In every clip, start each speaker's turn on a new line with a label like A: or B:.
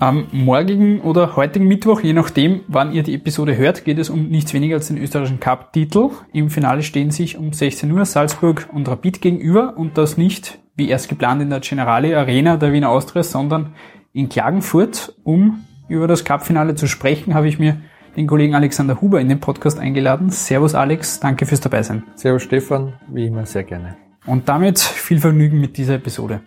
A: Am morgigen oder heutigen Mittwoch, je nachdem, wann ihr die Episode hört, geht es um nichts weniger als den österreichischen Cup-Titel. Im Finale stehen sich um 16 Uhr Salzburg und Rapid gegenüber und das nicht, wie erst geplant, in der Generali Arena der Wiener Austria, sondern in Klagenfurt. Um über das Cup-Finale zu sprechen, habe ich mir den Kollegen Alexander Huber in den Podcast eingeladen. Servus Alex, danke fürs Dabeisein.
B: Servus Stefan, wie immer sehr gerne.
A: Und damit viel Vergnügen mit dieser Episode.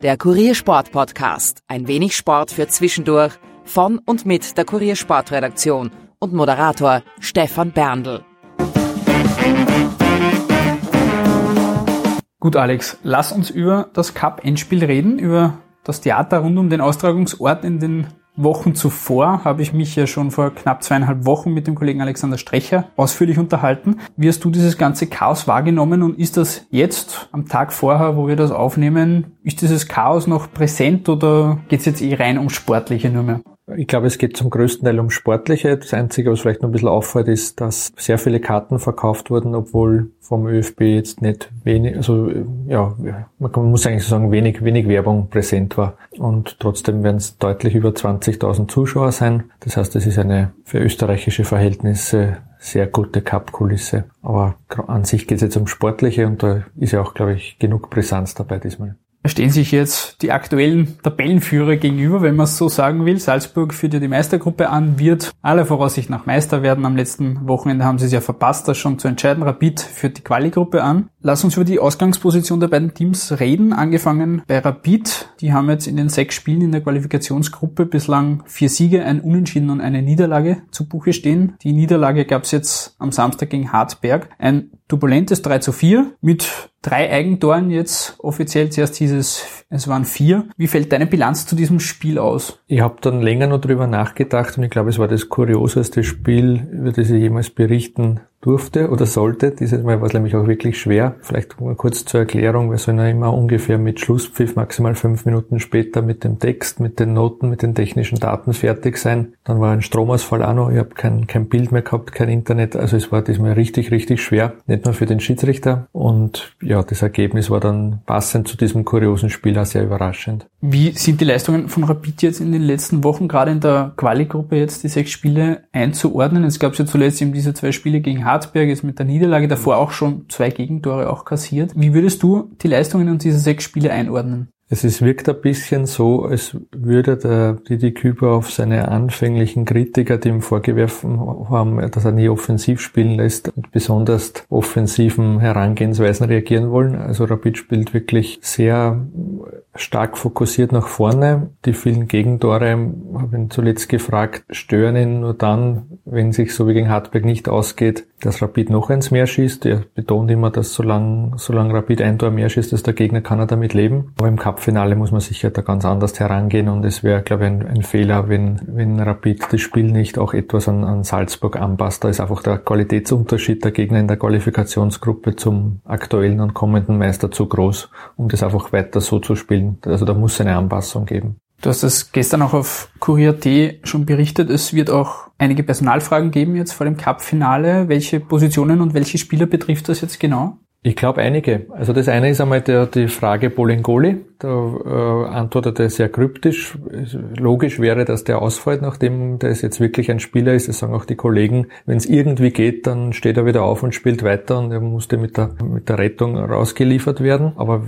C: Der Kuriersport Podcast. Ein wenig Sport für zwischendurch. Von und mit der Kuriersportredaktion und Moderator Stefan Berndl.
A: Gut, Alex, lass uns über das Cup-Endspiel reden, über das Theater rund um den Austragungsort in den Wochen zuvor habe ich mich ja schon vor knapp zweieinhalb Wochen mit dem Kollegen Alexander Strecher ausführlich unterhalten. Wie hast du dieses ganze Chaos wahrgenommen und ist das jetzt am Tag vorher, wo wir das aufnehmen, ist dieses Chaos noch präsent oder geht es jetzt eh rein um Sportliche nur mehr?
B: Ich glaube, es geht zum größten Teil um Sportliche. Das Einzige, was vielleicht noch ein bisschen auffällt, ist, dass sehr viele Karten verkauft wurden, obwohl vom ÖFB jetzt nicht wenig, also ja, man muss eigentlich sagen, wenig, wenig Werbung präsent war. Und trotzdem werden es deutlich über 20.000 Zuschauer sein. Das heißt, es ist eine für österreichische Verhältnisse sehr gute Cup-Kulisse. Aber an sich geht es jetzt um Sportliche und da ist ja auch, glaube ich, genug Brisanz dabei diesmal
A: stehen sich jetzt die aktuellen Tabellenführer gegenüber, wenn man es so sagen will. Salzburg führt ja die Meistergruppe an, wird aller Voraussicht nach Meister werden. Am letzten Wochenende haben sie es ja verpasst, das schon zu entscheiden. Rapid führt die Quali-Gruppe an. Lass uns über die Ausgangsposition der beiden Teams reden. Angefangen bei Rapid. Die haben jetzt in den sechs Spielen in der Qualifikationsgruppe bislang vier Siege, ein Unentschieden und eine Niederlage zu Buche stehen. Die Niederlage gab es jetzt am Samstag gegen Hartberg. Ein turbulentes 3 zu 4 mit drei Eigentoren jetzt offiziell. Zuerst hieß es, es waren vier. Wie fällt deine Bilanz zu diesem Spiel aus?
B: Ich habe dann länger noch drüber nachgedacht und ich glaube, es war das kurioseste Spiel, über das ich jemals berichten durfte oder sollte. Dieses Mal war es nämlich auch wirklich schwer. Vielleicht kurz zur Erklärung. Wir sollen ja immer ungefähr mit Schlusspfiff maximal fünf Minuten später mit dem Text, mit den Noten, mit den technischen Daten fertig sein. Dann war ein Stromausfall auch noch. Ich habe kein, kein Bild mehr gehabt, kein Internet. Also es war diesmal richtig, richtig schwer. Nicht nur für den Schiedsrichter. Und ja, das Ergebnis war dann passend zu diesem kuriosen Spiel auch sehr überraschend.
A: Wie sind die Leistungen von Rapid jetzt in den letzten Wochen, gerade in der Quali-Gruppe jetzt, die sechs Spiele einzuordnen? Es gab ja zuletzt eben diese zwei Spiele gegen Hartberg ist mit der Niederlage davor auch schon zwei Gegentore auch kassiert. Wie würdest du die Leistungen in diese sechs Spiele einordnen?
B: Es ist, wirkt ein bisschen so, als würde der Didi Küber auf seine anfänglichen Kritiker, die ihm vorgeworfen haben, dass er nie offensiv spielen lässt, mit besonders offensiven Herangehensweisen reagieren wollen. Also Rapid spielt wirklich sehr stark fokussiert nach vorne. Die vielen Gegentore, habe ihn zuletzt gefragt, stören ihn nur dann, wenn sich so wie gegen Hartberg nicht ausgeht, dass Rapid noch eins mehr schießt. Er betont immer, dass solange, solange Rapid ein Tor mehr schießt, dass der Gegner kann er damit leben. Aber im Cup-Finale muss man sicher da ganz anders herangehen und es wäre, glaube ich, ein, ein, Fehler, wenn, wenn Rapid das Spiel nicht auch etwas an, an Salzburg anpasst. Da ist einfach der Qualitätsunterschied der Gegner in der Qualifikationsgruppe zum aktuellen und kommenden Meister zu groß, um das einfach weiter so zu spielen. Also da muss eine Anpassung geben.
A: Du hast es gestern auch auf Kurier.t schon berichtet. Es wird auch einige Personalfragen geben jetzt vor dem Cup-Finale. Welche Positionen und welche Spieler betrifft das jetzt genau?
B: Ich glaube einige. Also das eine ist einmal der, die Frage Bolingoli. Da äh, antwortet er sehr kryptisch. Logisch wäre, dass der ausfällt, nachdem der jetzt wirklich ein Spieler ist. Das sagen auch die Kollegen. Wenn es irgendwie geht, dann steht er wieder auf und spielt weiter und er musste mit der, mit der Rettung rausgeliefert werden. Aber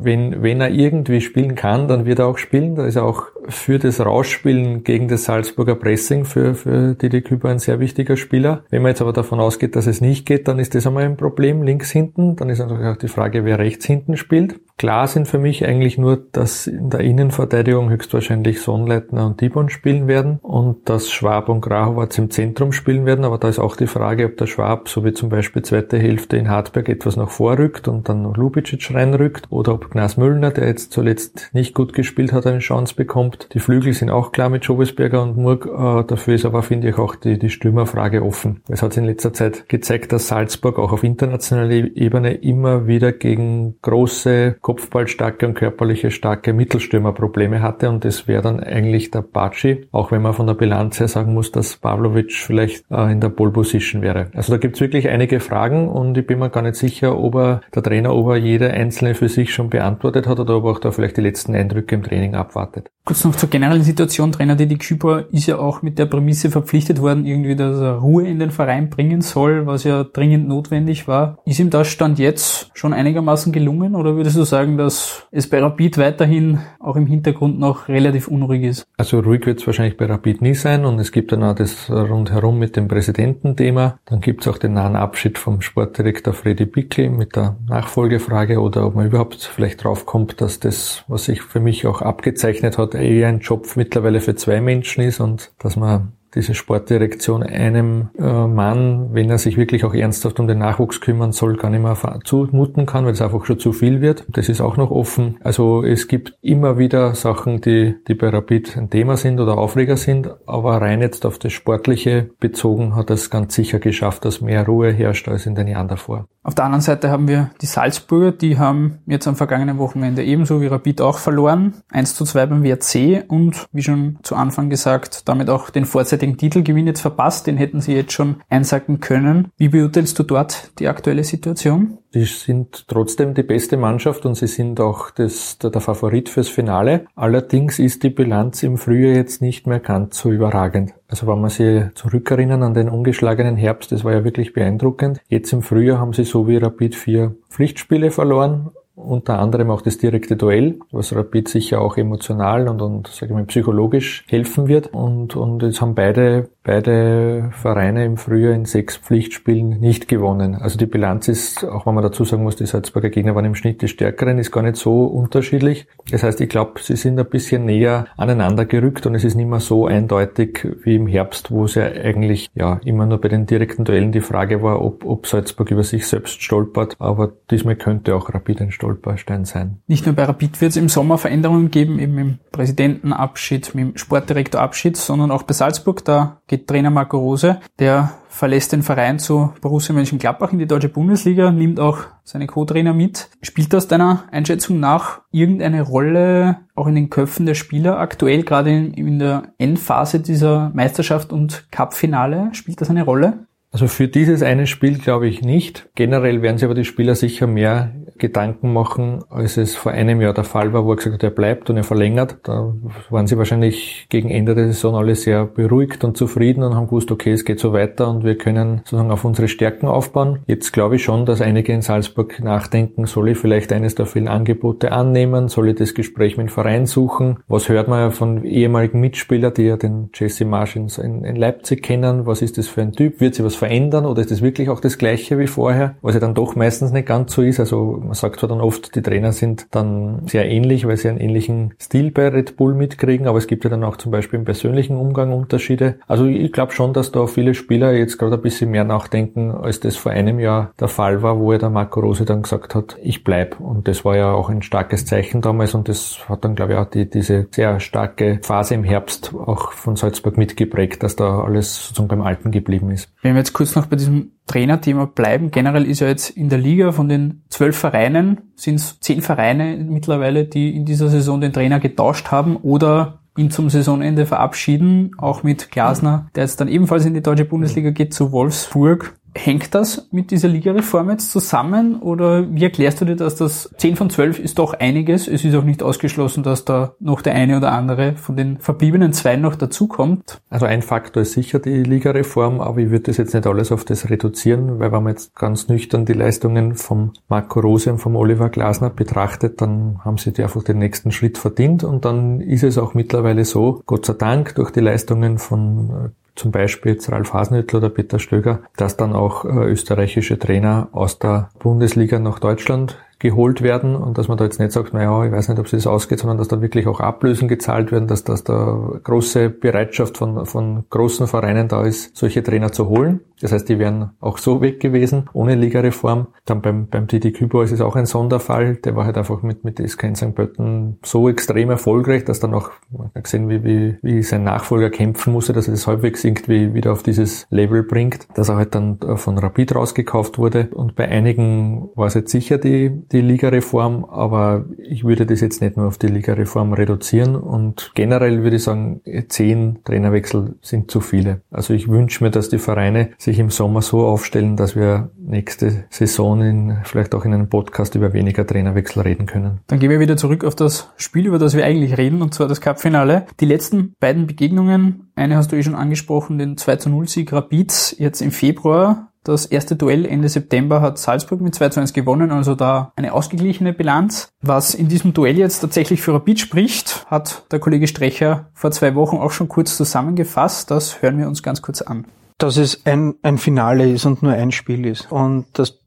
B: wenn, wenn er irgendwie spielen kann, dann wird er auch spielen. Da ist er auch für das Rausspielen gegen das Salzburger Pressing für, für Didi Küber ein sehr wichtiger Spieler. Wenn man jetzt aber davon ausgeht, dass es nicht geht, dann ist das einmal ein Problem links hinten. Dann ist natürlich auch die Frage, wer rechts hinten spielt. Klar sind für mich eigentlich nur, dass in der Innenverteidigung höchstwahrscheinlich Sonnleitner und Dibon spielen werden und dass Schwab und Grahowatz im Zentrum spielen werden. Aber da ist auch die Frage, ob der Schwab, so wie zum Beispiel zweite Hälfte in Hartberg, etwas nach vorrückt und dann Lubicic reinrückt oder ob Gnas Müllner, der jetzt zuletzt nicht gut gespielt hat, eine Chance bekommt. Die Flügel sind auch klar mit Schobesberger und Murg. Äh, dafür ist aber, finde ich, auch die, die Stürmerfrage offen. Es hat in letzter Zeit gezeigt, dass Salzburg auch auf internationaler Ebene immer wieder gegen große kopfballstarke und körperliche, starke Mittelstürmerprobleme hatte und das wäre dann eigentlich der Baci, auch wenn man von der Bilanz her sagen muss, dass Pavlovic vielleicht äh, in der Pole Position wäre. Also da gibt's wirklich einige Fragen und ich bin mir gar nicht sicher, ob er, der Trainer, ob er jede einzelne für sich schon beantwortet hat oder ob er auch da vielleicht die letzten Eindrücke im Training abwartet.
A: Kurz noch zur generellen Situation. Trainer Didi Küper ist ja auch mit der Prämisse verpflichtet worden, irgendwie, dass er Ruhe in den Verein bringen soll, was ja dringend notwendig war. Ist ihm das Stand jetzt schon einigermaßen gelungen oder würdest du sagen, dass es bei Rapid weiterhin auch im Hintergrund noch relativ unruhig ist?
B: Also ruhig wird es wahrscheinlich bei Rapid nie sein und es gibt dann auch das rundherum mit dem Präsidententhema. Dann gibt es auch den nahen Abschied vom Sportdirektor Freddy Bickel mit der Nachfolgefrage oder ob man überhaupt vielleicht draufkommt, dass das, was sich für mich auch abgezeichnet hat, eher ein Job mittlerweile für zwei Menschen ist und dass man diese Sportdirektion einem äh, Mann, wenn er sich wirklich auch ernsthaft um den Nachwuchs kümmern soll, gar nicht mehr zumuten kann, weil es einfach schon zu viel wird. Das ist auch noch offen. Also es gibt immer wieder Sachen, die, die bei Rapid ein Thema sind oder Aufreger sind, aber rein jetzt auf das Sportliche bezogen hat es ganz sicher geschafft, dass mehr Ruhe herrscht als in den Jahren davor.
A: Auf der anderen Seite haben wir die Salzburger, die haben jetzt am vergangenen Wochenende ebenso wie Rapid auch verloren. 1 zu 2 beim WRC und wie schon zu Anfang gesagt, damit auch den vorzeitigen Titelgewinn jetzt verpasst. Den hätten sie jetzt schon einsacken können. Wie beurteilst du dort die aktuelle Situation?
B: Die sind trotzdem die beste Mannschaft und sie sind auch das, der, der Favorit fürs Finale. Allerdings ist die Bilanz im Frühjahr jetzt nicht mehr ganz so überragend. Also wenn man sich zurückerinnern an den ungeschlagenen Herbst, das war ja wirklich beeindruckend. Jetzt im Frühjahr haben sie so wie Rapid vier Pflichtspiele verloren unter anderem auch das direkte Duell, was Rapid sicher auch emotional und, und sage ich mal, psychologisch helfen wird. Und, und jetzt haben beide beide Vereine im Frühjahr in sechs Pflichtspielen nicht gewonnen. Also die Bilanz ist, auch wenn man dazu sagen muss, die Salzburger Gegner waren im Schnitt die stärkeren, ist gar nicht so unterschiedlich. Das heißt, ich glaube, sie sind ein bisschen näher aneinander gerückt und es ist nicht mehr so eindeutig wie im Herbst, wo es ja eigentlich ja immer nur bei den direkten Duellen die Frage war, ob, ob Salzburg über sich selbst stolpert. Aber diesmal könnte auch Rapid ein Stolperstein sein.
A: Nicht nur bei Rapid wird es im Sommer Veränderungen geben, eben im Präsidentenabschied, dem Sportdirektorabschied, sondern auch bei Salzburg. Da geht Trainer Marco Rose, der verlässt den Verein zu Borussia Mönchengladbach in die deutsche Bundesliga, nimmt auch seine Co-Trainer mit. Spielt das deiner Einschätzung nach irgendeine Rolle auch in den Köpfen der Spieler aktuell, gerade in, in der Endphase dieser Meisterschaft und Cup-Finale? Spielt das eine Rolle?
B: Also für dieses eine Spiel glaube ich nicht. Generell werden sich aber die Spieler sicher mehr Gedanken machen, als es vor einem Jahr der Fall war, wo er gesagt hat, er bleibt und er verlängert. Da waren sie wahrscheinlich gegen Ende der Saison alle sehr beruhigt und zufrieden und haben gewusst, okay, es geht so weiter und wir können sozusagen auf unsere Stärken aufbauen. Jetzt glaube ich schon, dass einige in Salzburg nachdenken, soll ich vielleicht eines der vielen Angebote annehmen, soll ich das Gespräch mit dem Verein suchen? Was hört man ja von ehemaligen Mitspielern, die ja den Jesse Marsch in, in Leipzig kennen? Was ist das für ein Typ? Wird sich was verändern oder ist das wirklich auch das gleiche wie vorher? Was ja dann doch meistens nicht ganz so ist. Also man sagt zwar dann oft, die Trainer sind dann sehr ähnlich, weil sie einen ähnlichen Stil bei Red Bull mitkriegen, aber es gibt ja dann auch zum Beispiel im persönlichen Umgang Unterschiede. Also ich glaube schon, dass da viele Spieler jetzt gerade ein bisschen mehr nachdenken, als das vor einem Jahr der Fall war, wo ja der Marco Rose dann gesagt hat, ich bleib. Und das war ja auch ein starkes Zeichen damals und das hat dann, glaube ich, auch die, diese sehr starke Phase im Herbst auch von Salzburg mitgeprägt, dass da alles sozusagen beim Alten geblieben ist.
A: Wenn wir jetzt kurz noch bei diesem Trainerthema bleiben. Generell ist ja jetzt in der Liga von den zwölf Vereinen sind es zehn Vereine mittlerweile, die in dieser Saison den Trainer getauscht haben oder ihn zum Saisonende verabschieden, auch mit Glasner, der jetzt dann ebenfalls in die deutsche Bundesliga geht, zu Wolfsburg. Hängt das mit dieser Ligareform jetzt zusammen oder wie erklärst du dir, dass das 10 von 12 ist doch einiges? Es ist auch nicht ausgeschlossen, dass da noch der eine oder andere von den verbliebenen zwei noch dazukommt.
B: Also ein Faktor ist sicher die Ligareform, aber ich würde das jetzt nicht alles auf das reduzieren, weil wenn man jetzt ganz nüchtern die Leistungen vom Marco Rose und vom Oliver Glasner betrachtet, dann haben sie die einfach den nächsten Schritt verdient und dann ist es auch mittlerweile so, Gott sei Dank, durch die Leistungen von zum Beispiel jetzt Ralf Hasenhüttl oder Peter Stöger, dass dann auch äh, österreichische Trainer aus der Bundesliga nach Deutschland geholt werden und dass man da jetzt nicht sagt, naja, ich weiß nicht, ob es das ausgeht, sondern dass da wirklich auch Ablösen gezahlt werden, dass, dass da große Bereitschaft von, von großen Vereinen da ist, solche Trainer zu holen. Das heißt, die wären auch so weg gewesen, ohne Ligareform. Dann beim, beim Didi Kübauer ist es auch ein Sonderfall. Der war halt einfach mit, mit SK in St. Pölten so extrem erfolgreich, dass dann auch, man hat gesehen, wie, wie, wie sein Nachfolger kämpfen musste, dass er das halbwegs irgendwie wieder auf dieses Level bringt, dass er halt dann von Rapid rausgekauft wurde. Und bei einigen war es jetzt sicher die die Ligareform, aber ich würde das jetzt nicht nur auf die Ligareform reduzieren und generell würde ich sagen, zehn Trainerwechsel sind zu viele. Also ich wünsche mir, dass die Vereine sich im Sommer so aufstellen, dass wir nächste Saison in, vielleicht auch in einem Podcast über weniger Trainerwechsel reden können.
A: Dann gehen wir wieder zurück auf das Spiel, über das wir eigentlich reden, und zwar das Cup-Finale. Die letzten beiden Begegnungen, eine hast du eh schon angesprochen, den 2 zu 0 Sieg Rapid jetzt im Februar das erste Duell Ende September hat Salzburg mit 2 zu 1 gewonnen, also da eine ausgeglichene Bilanz. Was in diesem Duell jetzt tatsächlich für Rapid spricht, hat der Kollege Strecher vor zwei Wochen auch schon kurz zusammengefasst. Das hören wir uns ganz kurz an.
D: Dass es ein, ein Finale ist und nur ein Spiel ist. Und das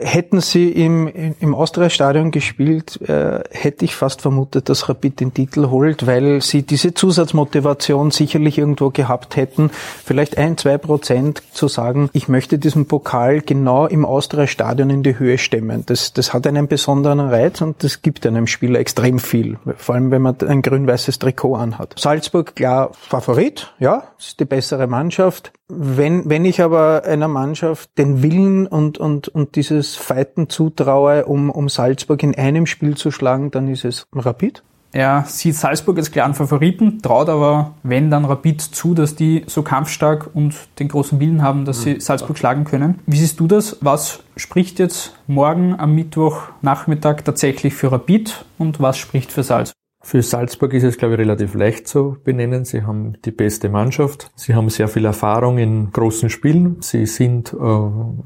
D: Hätten sie im, im Austria-Stadion gespielt, äh, hätte ich fast vermutet, dass Rapid den Titel holt, weil sie diese Zusatzmotivation sicherlich irgendwo gehabt hätten, vielleicht ein, zwei Prozent zu sagen, ich möchte diesen Pokal genau im Austria-Stadion in die Höhe stemmen. Das, das hat einen besonderen Reiz und das gibt einem Spieler extrem viel, vor allem wenn man ein grün-weißes Trikot anhat. Salzburg, klar, Favorit, ja, ist die bessere Mannschaft. Wenn, wenn ich aber einer Mannschaft den Willen und, und, und dieses Fighten zutraue, um, um Salzburg in einem Spiel zu schlagen, dann ist es Rapid.
A: Er sieht Salzburg als klaren Favoriten, traut aber, wenn dann Rapid zu, dass die so kampfstark und den großen Willen haben, dass sie Salzburg schlagen können. Wie siehst du das? Was spricht jetzt morgen am Mittwochnachmittag tatsächlich für Rapid und was spricht für Salzburg?
B: Für Salzburg ist es, glaube ich, relativ leicht zu benennen. Sie haben die beste Mannschaft. Sie haben sehr viel Erfahrung in großen Spielen. Sie sind, äh,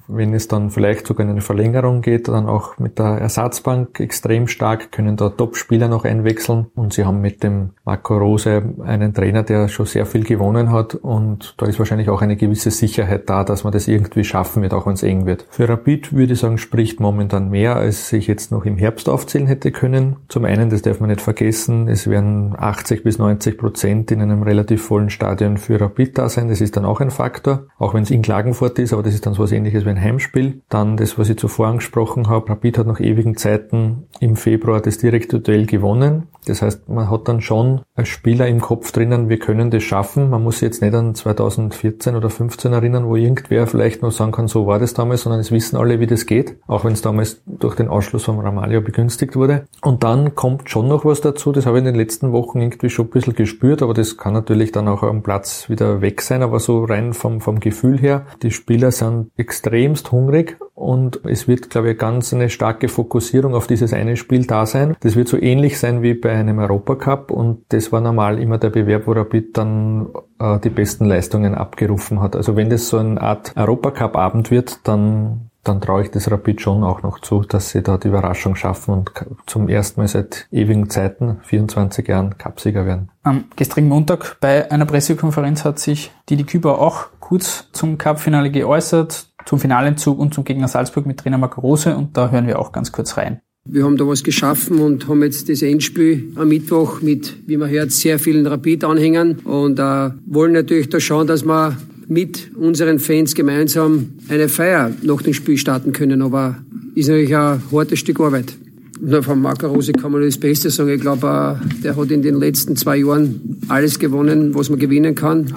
B: wenn es dann vielleicht sogar in eine Verlängerung geht, dann auch mit der Ersatzbank extrem stark, können da Top-Spieler noch einwechseln. Und sie haben mit dem Marco Rose einen Trainer, der schon sehr viel gewonnen hat. Und da ist wahrscheinlich auch eine gewisse Sicherheit da, dass man das irgendwie schaffen wird, auch wenn es eng wird. Für Rapid würde ich sagen, spricht momentan mehr, als ich jetzt noch im Herbst aufzählen hätte können. Zum einen, das darf man nicht vergessen, wissen, es werden 80 bis 90 Prozent in einem relativ vollen Stadion für Rapid da sein. Das ist dann auch ein Faktor, auch wenn es in Klagenfurt ist, aber das ist dann so was ähnliches wie ein Heimspiel. Dann das, was ich zuvor angesprochen habe, Rapid hat nach ewigen Zeiten im Februar das direkte Duell gewonnen. Das heißt, man hat dann schon als Spieler im Kopf drinnen, wir können das schaffen. Man muss sich jetzt nicht an 2014 oder 15 erinnern, wo irgendwer vielleicht noch sagen kann, so war das damals, sondern es wissen alle, wie das geht, auch wenn es damals durch den Ausschluss von Ramalho begünstigt wurde. Und dann kommt schon noch was dazu, das habe ich in den letzten Wochen irgendwie schon ein bisschen gespürt, aber das kann natürlich dann auch am Platz wieder weg sein, aber so rein vom, vom Gefühl her, die Spieler sind extremst hungrig und es wird, glaube ich, ganz eine starke Fokussierung auf dieses eine Spiel da sein. Das wird so ähnlich sein wie bei einem Europacup und das war normal immer der Bewerb, wo Rapid dann äh, die besten Leistungen abgerufen hat. Also wenn das so eine Art Europacup-Abend wird, dann dann traue ich das Rapid schon auch noch zu, dass sie da die Überraschung schaffen und zum ersten Mal seit ewigen Zeiten, 24 Jahren, Cupsieger werden.
A: Am gestrigen Montag bei einer Pressekonferenz hat sich Didi Küber auch kurz zum Cup-Finale geäußert, zum Finalentzug und zum Gegner Salzburg mit Trainer Marco Rose und da hören wir auch ganz kurz rein.
E: Wir haben da was geschaffen und haben jetzt das Endspiel am Mittwoch mit, wie man hört, sehr vielen Rapid-Anhängern und äh, wollen natürlich da schauen, dass wir mit unseren Fans gemeinsam eine Feier nach dem Spiel starten können. Aber ist natürlich ein hartes Stück Arbeit. Nur von Marco Rose kann man das Beste sagen. Ich glaube, äh, der hat in den letzten zwei Jahren alles gewonnen, was man gewinnen kann.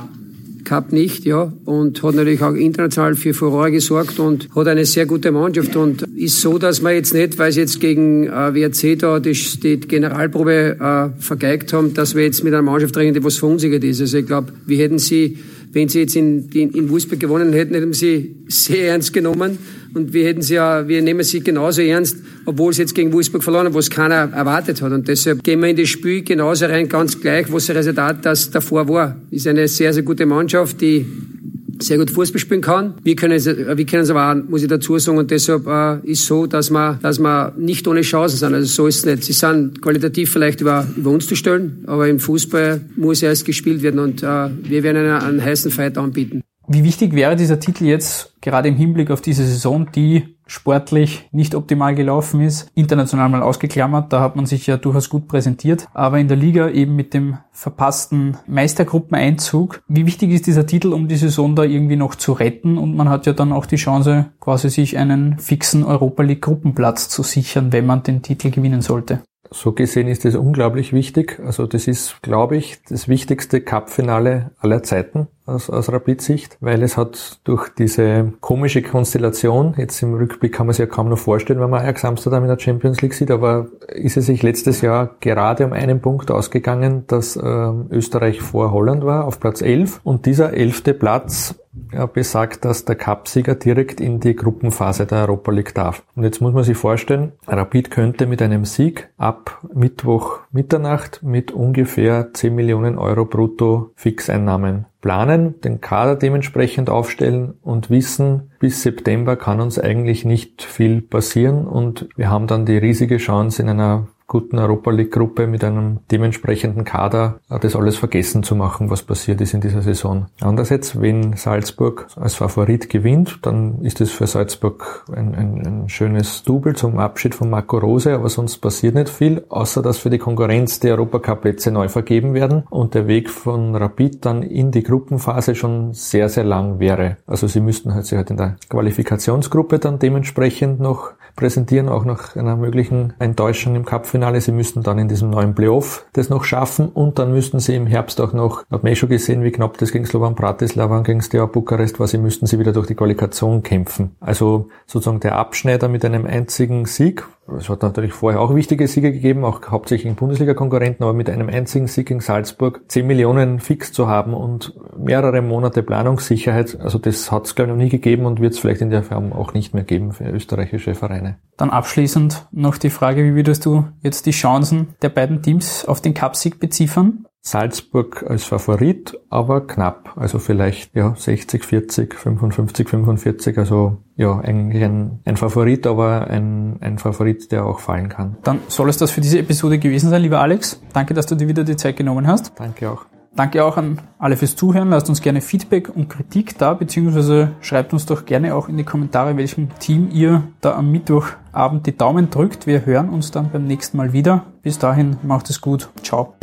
E: Cup nicht, ja, und hat natürlich auch international für Furore gesorgt und hat eine sehr gute Mannschaft und ist so, dass man jetzt nicht, weil sie jetzt gegen äh, WRC da die, die Generalprobe äh, vergeigt haben, dass wir jetzt mit einer Mannschaft reden, die was verunsichert ist. Also ich glaube, wir hätten sie wenn sie jetzt in, in, in Wolfsburg gewonnen hätten, hätten sie sehr ernst genommen. Und wir hätten sie ja, wir nehmen sie genauso ernst, obwohl sie jetzt gegen Wolfsburg verloren haben, was keiner erwartet hat. Und deshalb gehen wir in das Spiel genauso rein, ganz gleich, was das Resultat das davor war. Ist eine sehr, sehr gute Mannschaft, die sehr gut Fußball spielen kann. Wir können es, wir können es aber auch, muss ich dazu sagen, und deshalb äh, ist so, dass wir, dass wir nicht ohne Chancen sind. Also so ist es nicht. Sie sind qualitativ vielleicht über, über uns zu stellen, aber im Fußball muss erst gespielt werden und äh, wir werden einen, einen heißen Fight anbieten.
A: Wie wichtig wäre dieser Titel jetzt gerade im Hinblick auf diese Saison, die sportlich nicht optimal gelaufen ist, international mal ausgeklammert, da hat man sich ja durchaus gut präsentiert, aber in der Liga eben mit dem verpassten Meistergruppeneinzug. Wie wichtig ist dieser Titel, um die Saison da irgendwie noch zu retten und man hat ja dann auch die Chance, quasi sich einen fixen Europa League Gruppenplatz zu sichern, wenn man den Titel gewinnen sollte.
B: So gesehen ist es unglaublich wichtig. Also das ist, glaube ich, das wichtigste Cup-Finale aller Zeiten aus, aus Rapid-Sicht, weil es hat durch diese komische Konstellation, jetzt im Rückblick kann man sich ja kaum noch vorstellen, wenn man Ajax Amsterdam in der Champions League sieht, aber ist es sich letztes Jahr gerade um einen Punkt ausgegangen, dass äh, Österreich vor Holland war, auf Platz 11 und dieser elfte Platz besagt, dass der Cupsieger direkt in die Gruppenphase der Europa League darf. Und jetzt muss man sich vorstellen, Rapid könnte mit einem Sieg ab Mittwoch Mitternacht mit ungefähr 10 Millionen Euro brutto Fixeinnahmen planen, den Kader dementsprechend aufstellen und wissen, bis September kann uns eigentlich nicht viel passieren und wir haben dann die riesige Chance in einer guten Europa League Gruppe mit einem dementsprechenden Kader das alles vergessen zu machen, was passiert ist in dieser Saison. Andererseits, wenn Salzburg als Favorit gewinnt, dann ist es für Salzburg ein, ein, ein schönes Double zum Abschied von Marco Rose, aber sonst passiert nicht viel, außer dass für die Konkurrenz die Europacup-Plätze neu vergeben werden und der Weg von Rapid dann in die Gruppenphase schon sehr, sehr lang wäre. Also sie müssten halt sich halt in der Qualifikationsgruppe dann dementsprechend noch präsentieren, auch nach einer möglichen Enttäuschung im Cup-Finale. Sie müssten dann in diesem neuen Playoff das noch schaffen und dann müssten sie im Herbst auch noch, hat man eh schon gesehen, wie knapp das gegen Slovan Bratislava und gegen Steaua Bukarest war, sie müssten sie wieder durch die Qualifikation kämpfen. Also sozusagen der Abschneider mit einem einzigen Sieg, es hat natürlich vorher auch wichtige Siege gegeben, auch hauptsächlich in Bundesliga-Konkurrenten, aber mit einem einzigen Sieg in Salzburg 10 Millionen fix zu haben und mehrere Monate Planungssicherheit, also das hat es glaube ich noch nie gegeben und wird es vielleicht in der Form auch nicht mehr geben für österreichische Vereine.
A: Dann abschließend noch die Frage, wie würdest du jetzt die Chancen der beiden Teams auf den Cupsieg beziffern?
B: Salzburg als Favorit, aber knapp. Also vielleicht ja 60, 40, 55, 45. Also ja, eigentlich ein, ein Favorit, aber ein, ein Favorit, der auch fallen kann.
A: Dann soll es das für diese Episode gewesen sein, lieber Alex. Danke, dass du dir wieder die Zeit genommen hast.
B: Danke auch.
A: Danke auch an alle fürs Zuhören. Lasst uns gerne Feedback und Kritik da, beziehungsweise schreibt uns doch gerne auch in die Kommentare, welchem Team ihr da am Mittwochabend die Daumen drückt. Wir hören uns dann beim nächsten Mal wieder. Bis dahin, macht es gut. Ciao.